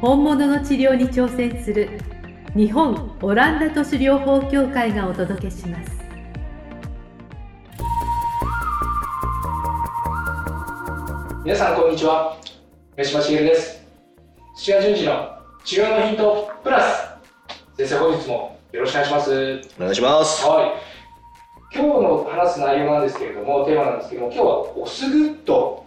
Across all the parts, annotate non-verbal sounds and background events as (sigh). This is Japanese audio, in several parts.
本物の治療に挑戦する日本オランダ都市療法協会がお届けします。皆さんこんにちは。上島茂です。土屋順次の治療のヒントプラス。先生本日もよろしくお願いします。お願いします。はい。今日の話す内容なんですけれどもテーマなんですけども今日はオスグッド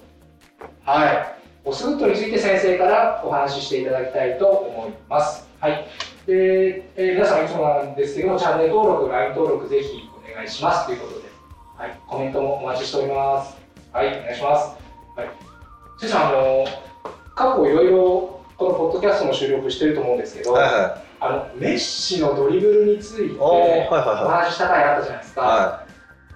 はいオスグッドについて先生からお話ししていただきたいと思います。はい。で、えー皆さんいつもなんですけどもチャンネル登録 LINE 登録ぜひお願いしますということで。はい。コメントもお待ちしております。はい。お願いします。はい。先生あの過去いろいろこのポッドキャストも収録してると思うんですけど、はいはあのメッシのドリブルについてお話しした回あったじゃないですか、い。は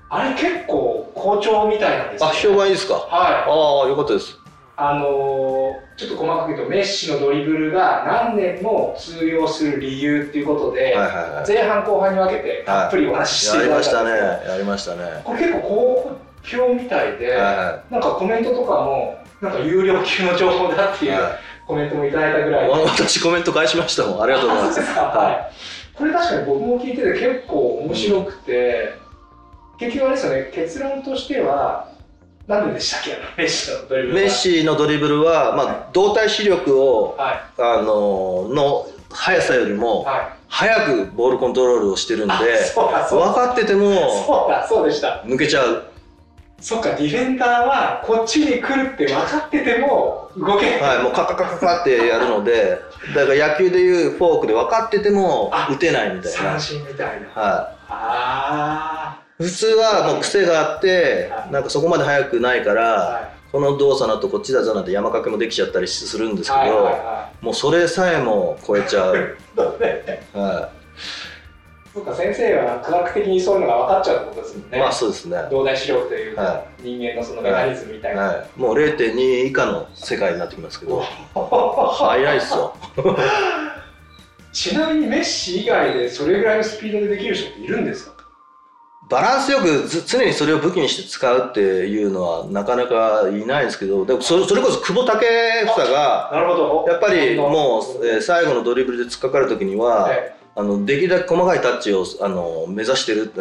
あれ結構好調みたいなんですい。よ、あ、評判いいですか？はい。ああ、よかったです。あのーちょっと細かく言うとメッシのドリブルが何年も通用する理由っていうことで、はいはいはい。前半後半に分けてたっぷりお話ししてやいただいりましたたね。んですけど、やりましたね。これ結構好評みたいで、はなんかコメントとかもなんか有料級の情報だっていういはい。コメントもいただいたぐらい私コメント返しましたもん。ありがとうございます。はい。これ確かに僕も聞いてて結構面白くて、結局あれですよね、結論としては、なんででしたっけ、メッシのドリブルはメッシのドリブルは、まあ、動体視力を、はい。あのの速さよりも、はい。早くボールコントロールをしてるんで。分かってても、そうだ、そうでした。抜けちゃう。そっか、ディフェンダーはこっちに来るって分かってても動け。はい、もうカカカカカってやるので、だから野球でいうフォークで分かっててもあ打てないみたいな。三振みたいな。はい。あ普通はもう癖があってはいなんかそこまで速くないかあ。らはこの動作だとこっちだぞなんて山かけもできちゃったりするんですい。はいはいけどはもうそれさえも超えちゃう、(laughs) い。そうか、先生は科学的にそういうのが分かっちゃうってことですもんい、ね。まあそうですね、は動体視力というか、は人間のそのメカニズムみたいな。い、もう0.2以下の世界になってきますけど (laughs) 速いっすよ (laughs) ちなみにメッシ以外でそれぐらいのスピードでできる人っているんですか？バランスよくず常にそれを武器にして使うっていうのはなかなかいないんですけどでもそそれこそ久保建英がなるほど。やっぱりもう、えー最後のドリブルで突っかかる時には、えあのできるだけ細かいタッチをあの目指してる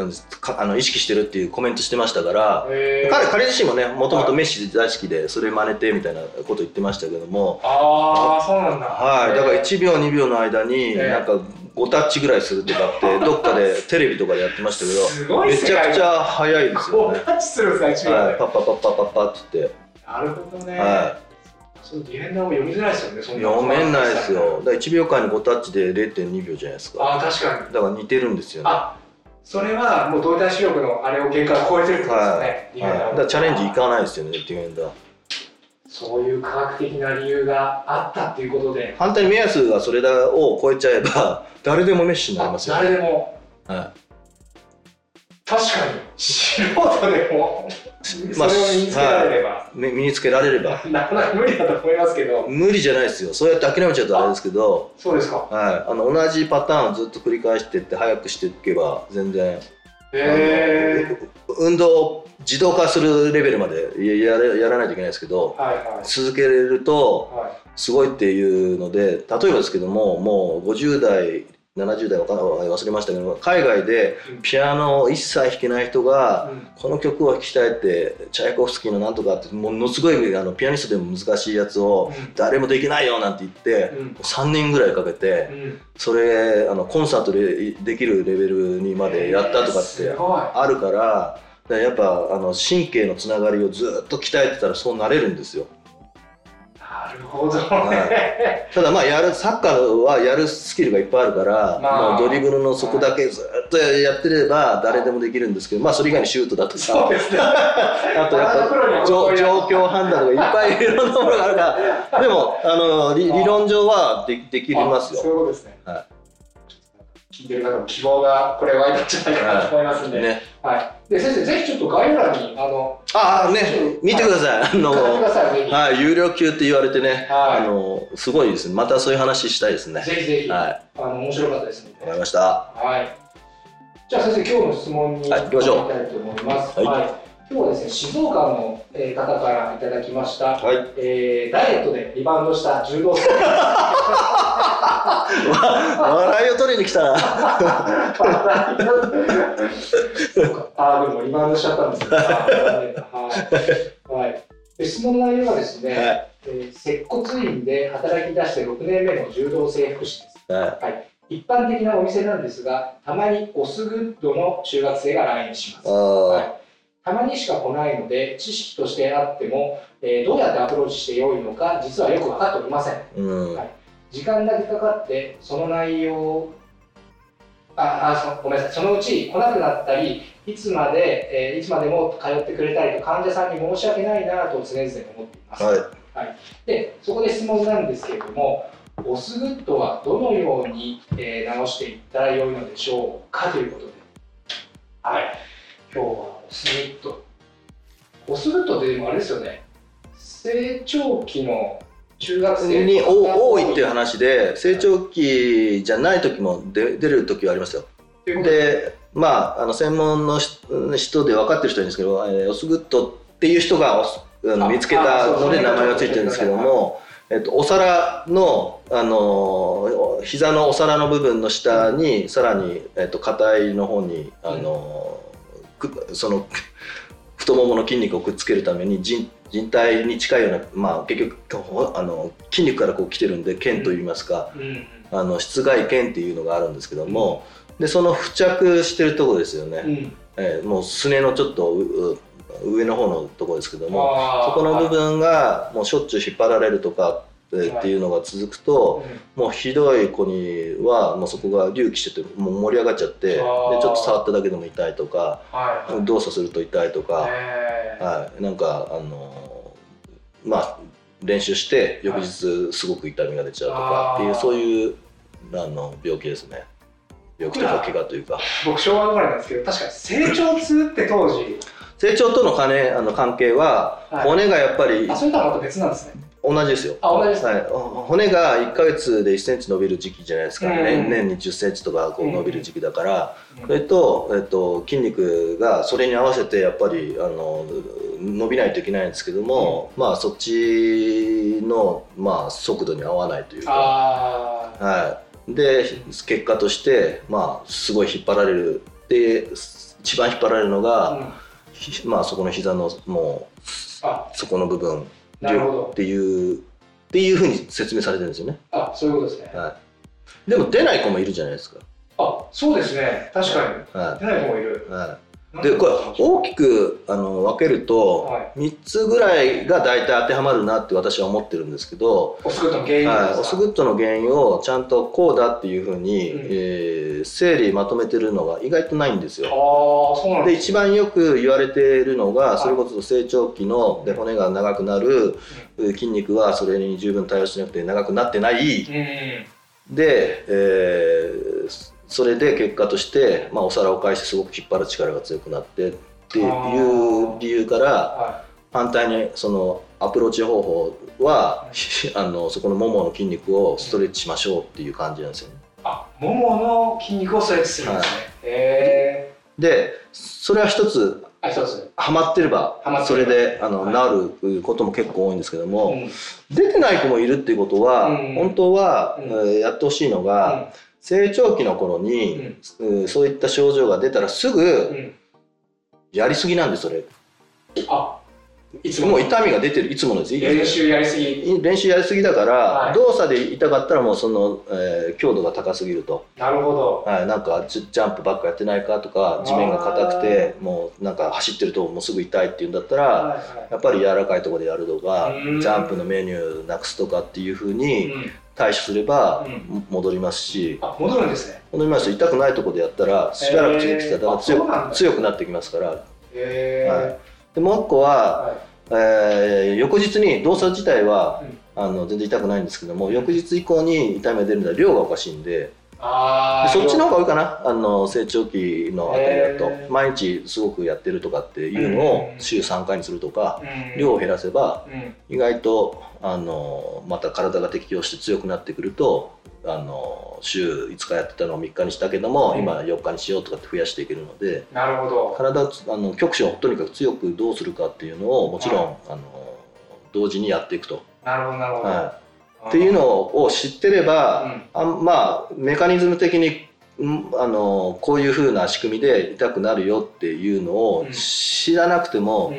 あの意識してるっていうコメントしてましたから、え。彼彼自身もねもともとメッシ大好きでそれ真似てみたいなこと言ってましたけども、ああそうなんだ。はい、だからえ。1秒2秒の間にええ。なんか5タッチぐらいするとかって (laughs) どっかでテレビとかでやってましたけどすごいめちゃくちゃ速いですよね。こうタッチするんですか1秒はい、でパッパッパッパッパッパッってなるほどね。はそうディフェンダーも読みづらいですよねそい、んな読めないですよ。だから1秒間に5タッチで0.2秒じゃないですか。ああ確かに。だから似てるんですよね。あそれはもう動体視力のあれを限界を超えてるってことですよね、ディフェンダーはい、だもからチャレンジいかないですよねディフェンダーそういう科学的な理由があったっていうことで。反対に目安がそれを超えちゃえば (laughs) 誰でもメッシになりますよ、誰でも。は確かに。素人でも。(laughs) それを身につけられれば、身につけられれば。なかなか無理だと思いますけど。無理じゃないですよ。そうやって諦めちゃうとあれですけど、そうですか。はい、あの同じパターンをずっと繰り返していって早くしていけば全然へえ運動を自動化するレベルまでややらないといけないですけどはいはい。続けれるとはい。すごいっていうので例えばですけどももう50代70代忘れましたけど海外でピアノを一切弾けない人がうん。この曲を弾きたいってチャイコフスキーのなんとかってものすごいあのピアニストでも難しいやつを誰もできないよなんて言ってうん。3年ぐらいかけてうん。それあのコンサートでできるレベルにまでやったとかってあるからだからやっぱあの神経のつながりをずっと鍛えてたらそうなれるんですよ。なるほど。はね。ただまあやるサッカーはやるスキルがいっぱいあるから、まあ。ドリブルのそこだけずっとやってれば誰でもできるんですけど、まあそれ以外にシュートだとか、そうですね。(laughs) あとやっぱ状状況判断とかいっぱいいろんなものがあるから、でもあの理理論上はでできますあそうですね。は聞いてる方も希望がこれ湧いたんじゃないかなと思いますんで。ね、はい。で、先生、ぜひちょっと概要欄に、あの、ああね見てください。あの語ってください、ぜひ。はい有料級って言われてね、はいあのすごいですね。またそういう話したいですね。ぜひぜひ、はいあの、面白かったです。わかりました。はい。じゃあ先生、今日の質問にはい行きましょう入りたいと思います。はい今日はですね、静岡のえー方からいただきました、はい。えーダイエットでリバウンドした柔道選笑いを取りに来た。あー、でもリバウンドしちゃったんですはい。はい。で質問の内容はですね、はいえー接骨院で働き出して6年目の柔道整復師です。はい。一般的なお店なんですが、たまにオスグッドの中学生が来院します。あはあ、いたまにしか来ないので、知識としてあっても、えーどうやってアプローチしてよいのか、実はよく分かっておりません。うん。はい時間だけかかって、その内容、ああそのごめんなさい、そのうち来なくなったり、いつまで、えーいつまでも通ってくれたりと、患者さんに申し訳ないなと常々思っています。はい。で、そこで質問なんですけれども、オスグッドはどのように、えー直していったらよいのでしょうかということで、はい、今日はオスグッド。オスグッドってでもあれですよね、成長期の中学生に多いっていう話で成長期じゃない時も出出る時はありますよ。ででまああの専門のし人で分かってる人はいいんですけど、えーオスグッドっていう人が見つけたので名前がついてるんですけども、えっと、お皿の、あの膝のお皿の部分の下にさらに、えっと、硬いの方に、あのくその (laughs) 太ももの筋肉をくっつけるために人人体に近いような、まあ、結局ほあの筋肉からこう来てるんで腱といいますか、うん。うん。あの室外腱っていうのがあるんですけども、でその付着してるところですよね、うん。えーもうすねのちょっとうう上の方のところですけどもそこの部分がもうしょっちゅう引っ張られるとかえーっていうのが続くと、もうひどい子にはもうそこが隆起しててもう盛り上がっちゃってでちょっと触っただけでも痛いとか動作すると痛いとか、はい、なんかあのーまあ練習して翌日すごく痛みが出ちゃうとかっていうそういうあの病気ですね。病気とか怪我というか。僕昭和生まれなんですけど確かに成長痛って当時。成長との関あの関係ははい。骨がやっぱりあそれとはまた別なんですね同じですよ。あ同じですはい、骨が1ヶ月で1センチ伸びる時期じゃないですか、うん年年に10センチとかこう伸びる時期だから、うんそれと、えっと、筋肉がそれに合わせてやっぱりあの伸びないといけないんですけども、まあそっちの、まあ、速度に合わないというか、はい、で結果として、まあ、すごい引っ張られる。で一番引っ張られるのが、まあ、そこの膝のもうあ。そこの部分なるほど。っていうっていうふうに説明されてるんですよね。あそういうことですね。はい、でも出ない子もいるじゃないですか。あそうですね。確かに。は出ない子もいる。いはい、でこれ大きくあの分けるとは3つぐらいが大体当てはまるなって私は思ってるんですけど、オスグッドの原因はい、オスグッドの原因をちゃんとこうだっていうふうに、うん。えー整理まとめてるのが意外とないんですよ。で一番よく言われているのがいそれこそ成長期ので骨が長くなる筋肉はそれに十分対応しなくて長くなってない。うん。で、えーそれで結果として、まあ、お皿を返してすごく引っ張る力が強くなってっていう理由からは反対にそのアプローチ方法は (laughs) あのそこのももの筋肉をストレッチしましょうっていう感じなんですよね。あももの筋肉をストレッチするんですね。へでそれは一つえあ一つハマってればそれであの、は治ることも結構多いんですけども、うん。出てない子もいるっていうことは、うん。本当は、うん。えーやってほしいのが、成長期の頃に、うん。そういった症状が出たらすぐやりすぎなんですそれ。あいつも。もう痛みが出てる。いつものです練習やりすぎ。練習やりすぎだから、はい。動作で痛かったらもうその、えー強度が高すぎると、なるほど。はい、なんかジャンプばっかやってないかとか地面が硬くてもうなんか走ってるともうすぐ痛いっていうんだったらはいはい。やっぱり柔らかいところでやるとかうん。ジャンプのメニューなくすとかっていうふうにうん対処すればうん。戻りますし。あ戻るんですね。戻りますし痛くないところでやったらしばらく続けてたら強強くなってきますから。はい。でもう一個は、はい。えー翌日に動作自体は、うん。あの全然痛くないんですけども翌日以降に痛みが出るのは量がおかしいんでそっちの方が多いかな。あの成長期のあたりだへとー。毎日すごくやってるとかっていうのをうん。週3回にするとかうん。量を減らせばうん。意外とあのまた体が適応して強くなってくるとあの週5日やってたのを3日にしたけども、うん。今4日にしようとかって増やしていけるのでなるほど。体あの局所をとにかく強くどうするかっていうのをもちろん、はい。あの同時にやっていくと。なるほどなるほど。はいっていうのを知ってれば、うん。あんまあメカニズム的にんあのこういうふうな仕組みで痛くなるよっていうのをうん。知らなくても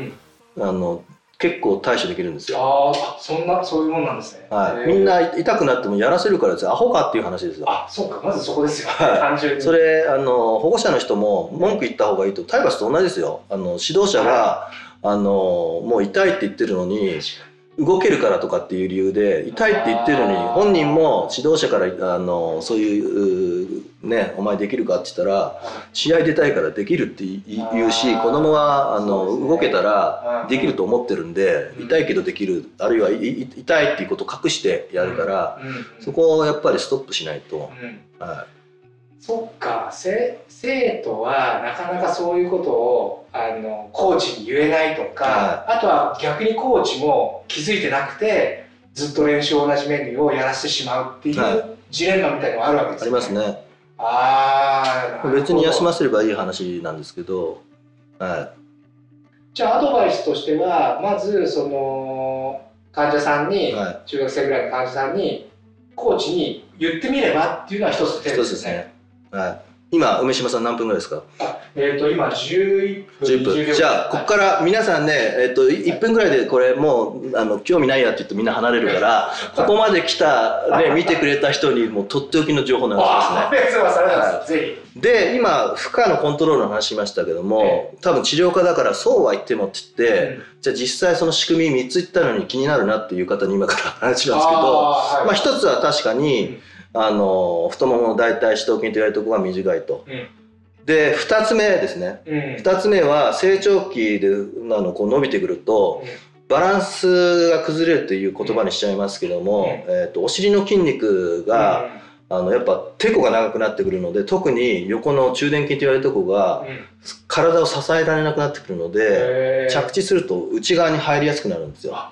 う、ん。あの結構対処できるんですよ。あーあそんなそういうもんなんですね。はい、みんな痛くなってもやらせるからですよ。アホかっていう話ですよ。あそうか。まずそこですよ。はい。単純に。それあの保護者の人も文句言った方がいいと体罰と同じですよ。あの指導者があのもう痛いって言ってるのに動けるからとかっていう理由で痛いって言ってるのに本人も指導者からあのそういううねお前できるかって言ったら試合出たいからできるって言うし子供はあの、動けたらうんできると思ってるんでうん。痛いけどできるあるいはいい痛いっていうことを隠してやるから、そこをやっぱりストップしないと、うん。はそっかせ生徒はなかなかそういうことをあのコーチに言えないとか、あとは逆にコーチも気づいてなくてずっと練習同じメニューをやらせてしまうっていはうジレンマみたいのがあるわけであすよりますね。ああ別に休ませせればいい話なんですけど、はじゃあアドバイスとしてはまずその患者さんに、は中学生ぐらいの患者さんにコーチに言ってみればっていうのは一つい、手一つですね。はい、今梅島さん何分ぐらいですか？あえっ、と今11分。10分。20秒じゃあここから皆さんね、えっと1分ぐらいでこれもうあの興味ないやって言ってみんな離れるからここまで来た、ね、見てくれた人にもうとっておきの情報流しますね。ああ、すいません、ありがとうござい。ます。ぜで今負荷のコントロールの話しましたけども、多分治療家だからそうは言ってもって言って、ひ。じゃあ実際その仕組み3つ言ったのに気になるなっていう方に今から話しますけどはい。まあ一つは確かに、あの太ももの大腿四頭筋と言われるところが短いと。うん。で2つ目ですね。うん。2つ目は成長期であのこう伸びてくるとバランスが崩れるという言葉にしちゃいますけども、うん。えー、とお尻の筋肉が、あのやっぱてこが長くなってくるので特に横の中殿筋と言われるところがうん、体を支えられなくなってくるので着地すると内側に入りやすくなるんですよ。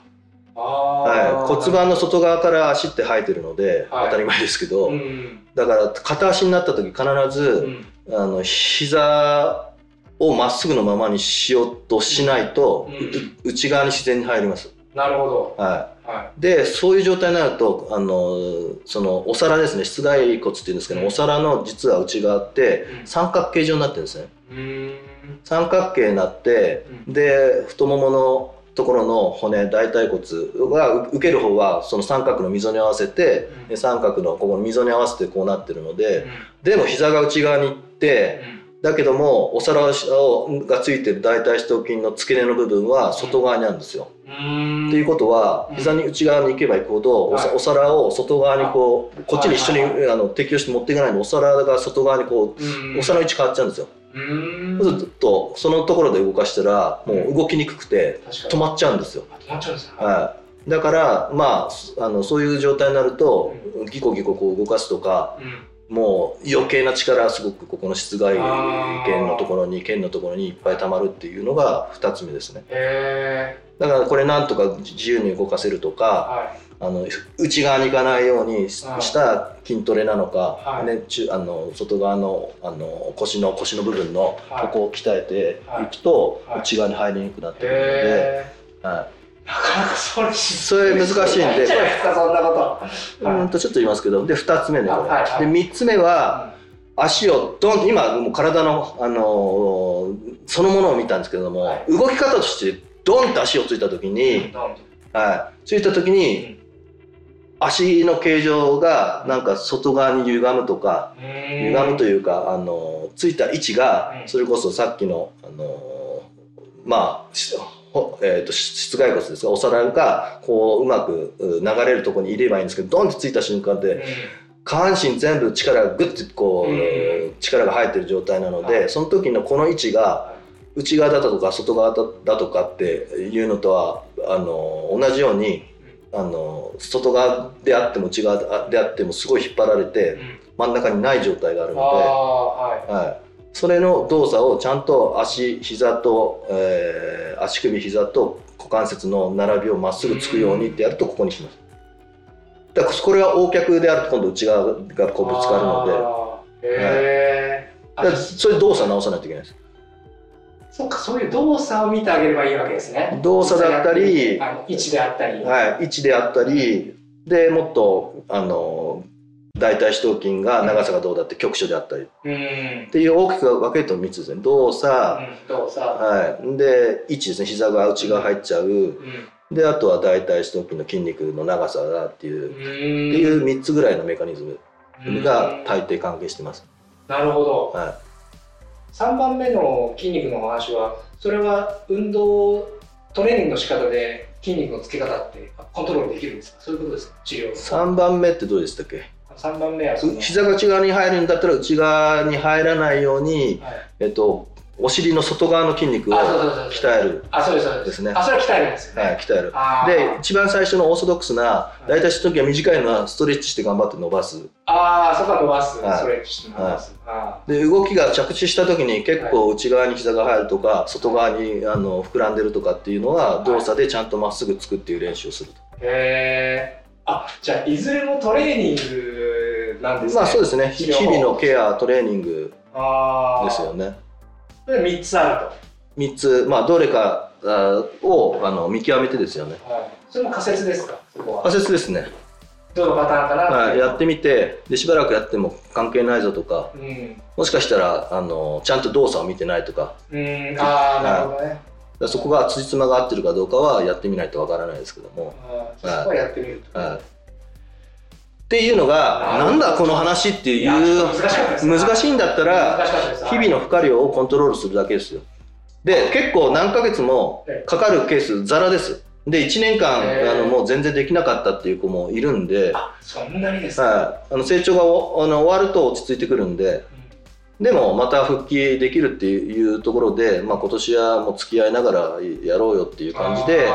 あはい、骨盤の外側から足って生えてるので、はい。当たり前ですけど、うんだから片足になった時必うず、ん。あの膝をまっすぐのままにしようとしないと、うう内側に自然に入ります。なるほど。ははい、でそういう状態になるとあのそのお皿ですね。室外骨っていうんですけど、うん。お皿の実は内側ってうん。三角形状になってるんですね。い。うん。三角形になって、うで太もものところの骨大腿骨が受ける方はその三角の溝に合わせて、うん。で三角のここの溝に合わせてこうなってるので、うん。でも膝が内側に行って、だけどもお皿をがついてる大腿四頭筋の付け根の部分は外側にあるんですよ。うん。っていうことはうん。膝に内側に行けば行くほどお皿を外側にこうこっちに一緒にはいあの適応して持っていかないのでお皿が外側にこうん。うお皿の位置変わっちゃうんですよ。うん。そうするとそのところで動かしたらもう動きにくくて止まっちゃうんですよ。あ止まっちゃうんですね。はい、だからまああのそういう状態になるとギコギコこう動かすとかうん。もう余計な力すごくここの室外腱のところに腱のところにいっぱい溜まるっていうのが2つ目ですねへだからこれなんとか自由に動かせるとーかはい。あの内側に行かないようにした筋トレなのか、はい。ね、中あの外側のあの腰の腰の部分のはい。ここを鍛えてはい。いくとはい。内側に入りにくくなってくるので、へはい。ーなかなかそれそれ難しいんで。そんなこと。うんとちょっと言いますけどで2つ目ね、あはいはい。で3つ目は足をドンと今もう体の、あのーそのものを見たんですけれども、はい。動き方としてドンって足をついた時に、はい、ついた時に足の形状がなんか外側に歪むとか歪むというかあのついた位置がうん。それこそさっきのあのまあえー、と室外骨ですがお皿がこううまくう流れるところに入ればいいんですけどドンってついた瞬間で下半身全部力がグッてこう、うん。力が入ってる状態なので、はい。その時のこの位置が内側だとか外側だとかっていうのとはあの同じようにあの外側であっても内側であってもすごい引っ張られて真ん中にない状態があるのはい。で、はい、それの動作をちゃんと足膝と、えー足首膝と股関節の並びをまっすぐつくようにってやるとここにします。だからこれは横脚であると今度内側がこうぶつかるので。でへえだからそれ動作直さないといけないですそっかそういう動作を見てあげればいいわけですね。動作だったりあの位置であったり。はい、位置であったりでもっとあの大腿四頭筋が長さがどうだって局所であったり。っうん。ていう大きく分けると3つですね。動作、うん動作。はい、で位置ですね。膝が内側入っちゃう。うん。であとは大腿四頭筋の筋肉の長さだっていう、っていう3つぐらいのメカニズムが大抵関係してます、なるほど。は3番目の筋肉のお話はそれは運動トレーニングの仕方で筋肉のつけ方ってコントロールできるんですか？そういうことですか？治療。い、3番目ってどうでしたっけ？3番目は膝が内側に入るんだったら内側に入らないように、はい。えっと、お尻の外側の筋肉を鍛える、あそうですそうです。ね。あそれは鍛えるんですよね、はい、鍛える。で一番最初のオーソドックスな大体時は短いのはストレッチして頑張って伸ばす。ああそこは伸ばす、はい。ストレッチして伸ばす、あで動きが着地した時に結構内側に膝が入るとか外側にあの膨らんでるとかっていうのは動作でちゃんとまっすぐつくっていう練習をすると、ーへえあじゃあいずれもトレーニングなんですね。まあそうですね。日々のケアトレーニングですよねそれ3つある3つまあどれかあをあの見極めてですよね。と、はい、それも仮説ですか？仮説ですね、どのパターンかな？はい、やってみみてでしばらくやっても関係ないぞとかうん。もしかしたらあのちゃんと動作を見てないとか。うん。ああなるほどね、そこが辻褄が合ってるかどうかはやってみないとわからないですけども、あーじゃあそこはやってみると、はい、っていうのがなんだこの話っていう難しいんだったら日々の負荷量をコントロールするだけですよ。で結構何ヶ月もかかるケースザラですで1年間あのもう全然できなかったっていう子もいるんで、あそんなにですか、はい、あの成長がおあの終わると落ち着いてくるんででもまた復帰できるっていうところで、まあ、今年はもう付き合いながらやろうよっていう感じで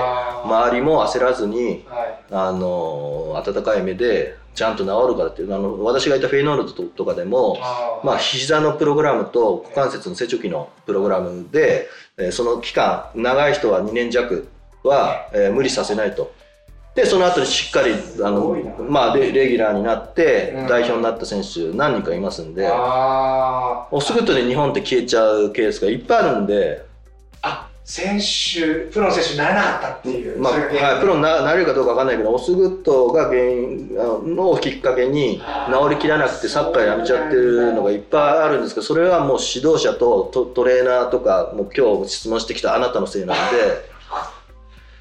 周りも焦らずにはい。あの温かい目でちゃんと治るからっていうあの私がいたフェイノールととかでも、まあ、膝のプログラムと股関節の成長期のプログラムで、えーその期間長い人は2年弱は、えー無理させないと。でその後にしっかりあのまあ、レレギュラーになってうん。代表になった選手何人かいますんで、あー。オスグッドで日本って消えちゃうケースがいっぱいあるんで、あ選手プロの選手になれなかったっていう、まあはい、プロにななれるかどうかわかんないけどオスグッドが原因あのきっかけに治りきらなくてサッカーやめちゃってるのがいっぱいあるんですけどそれはもう指導者とトトレーナーとかもう今日質問してきたあなたのせいなんで (laughs)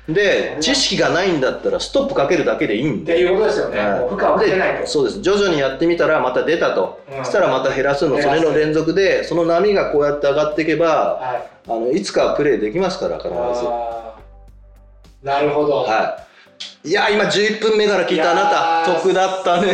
で知識がないんだったらストップかけるだけでいいんってで。いうことですよね、はい。負荷をかけないと。でそうです。徐々にやってみたらまた出たと、うん。そしたらまた減らすの。それの連続でその波がこうやって上がっていけばはい。あのいつかはプレーできますから必ず。なるほど、はい。いや今11分目から聞いたあなた得だったね。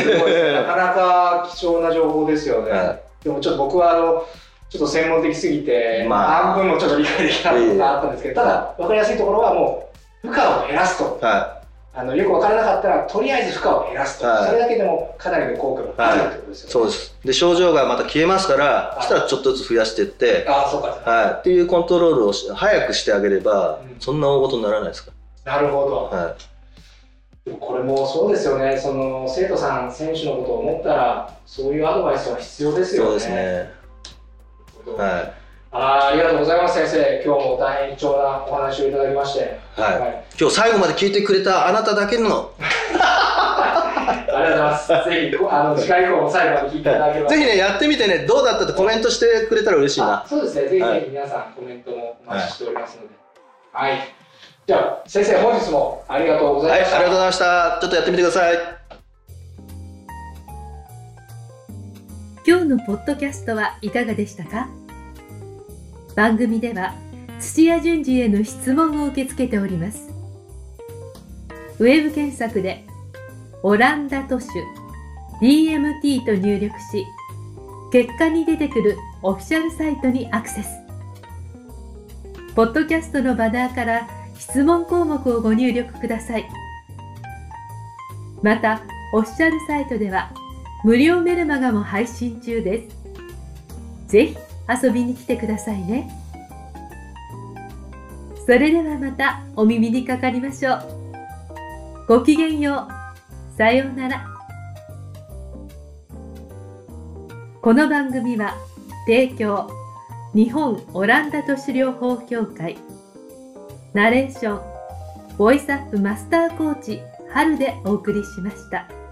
なかなか貴重な情報ですよね、はでもちょっと僕はあのちょっと専門的すぎて、まあ。半分もちょっと理解できなかったんですけど、ただ分かりやすいところはもう負荷を減らすとはあのよく分からなかったらとりあえず負荷を減らすと、はいそれだけでもかなりの効果があるってことですい。よね、そうです。で症状がまた消えますから、いそしたらちょっとずつ増やしていって、ああそうかはい。っていうコントロールをし早くしてあげれば、うんそんな大事にならないですか？なるほど、ら。はい。これもそうですよねその生徒さん選手のことを思ったらそういうアドバイスは必要ですよねそうですね。はあーありがとうございます先生今日も大変貴重なお話をいただきましてい。はい。はい今日最後まで聞いてくれたあなただけの、(laughs) ありがとうございます。ぜひ、あの、次回以降も最後まで聞いていただければ。ぜひね、やってみてね、どうだったってコメントしてくれたら嬉しいなあ。そうですね。ぜひはいぜひ皆さんコメントもお待ちしておりますので。はい。じゃあ先生本日もありがとうござはいい、あました、りがとうございました。ちょっとやってみてください。今日のポッドキャストはいかがでしたか？番組では土屋順次への質問を受け付けております。ウェブ検索でオランダ都市 DMT と入力し結果に出てくるオフィシャルサイトにアクセス。ポッドキャストのバナーから質問項目をご入力ください。またオフィシャルサイトでは無料メルマガも配信中です。ぜひ遊びに来てくださいね。それではまたお耳にかかりましょう。ごきげんよう。さようなら。この番組は提供日本オランダ都市療法協会ナレーションボイスアップマスターコーチ春でお送りしました。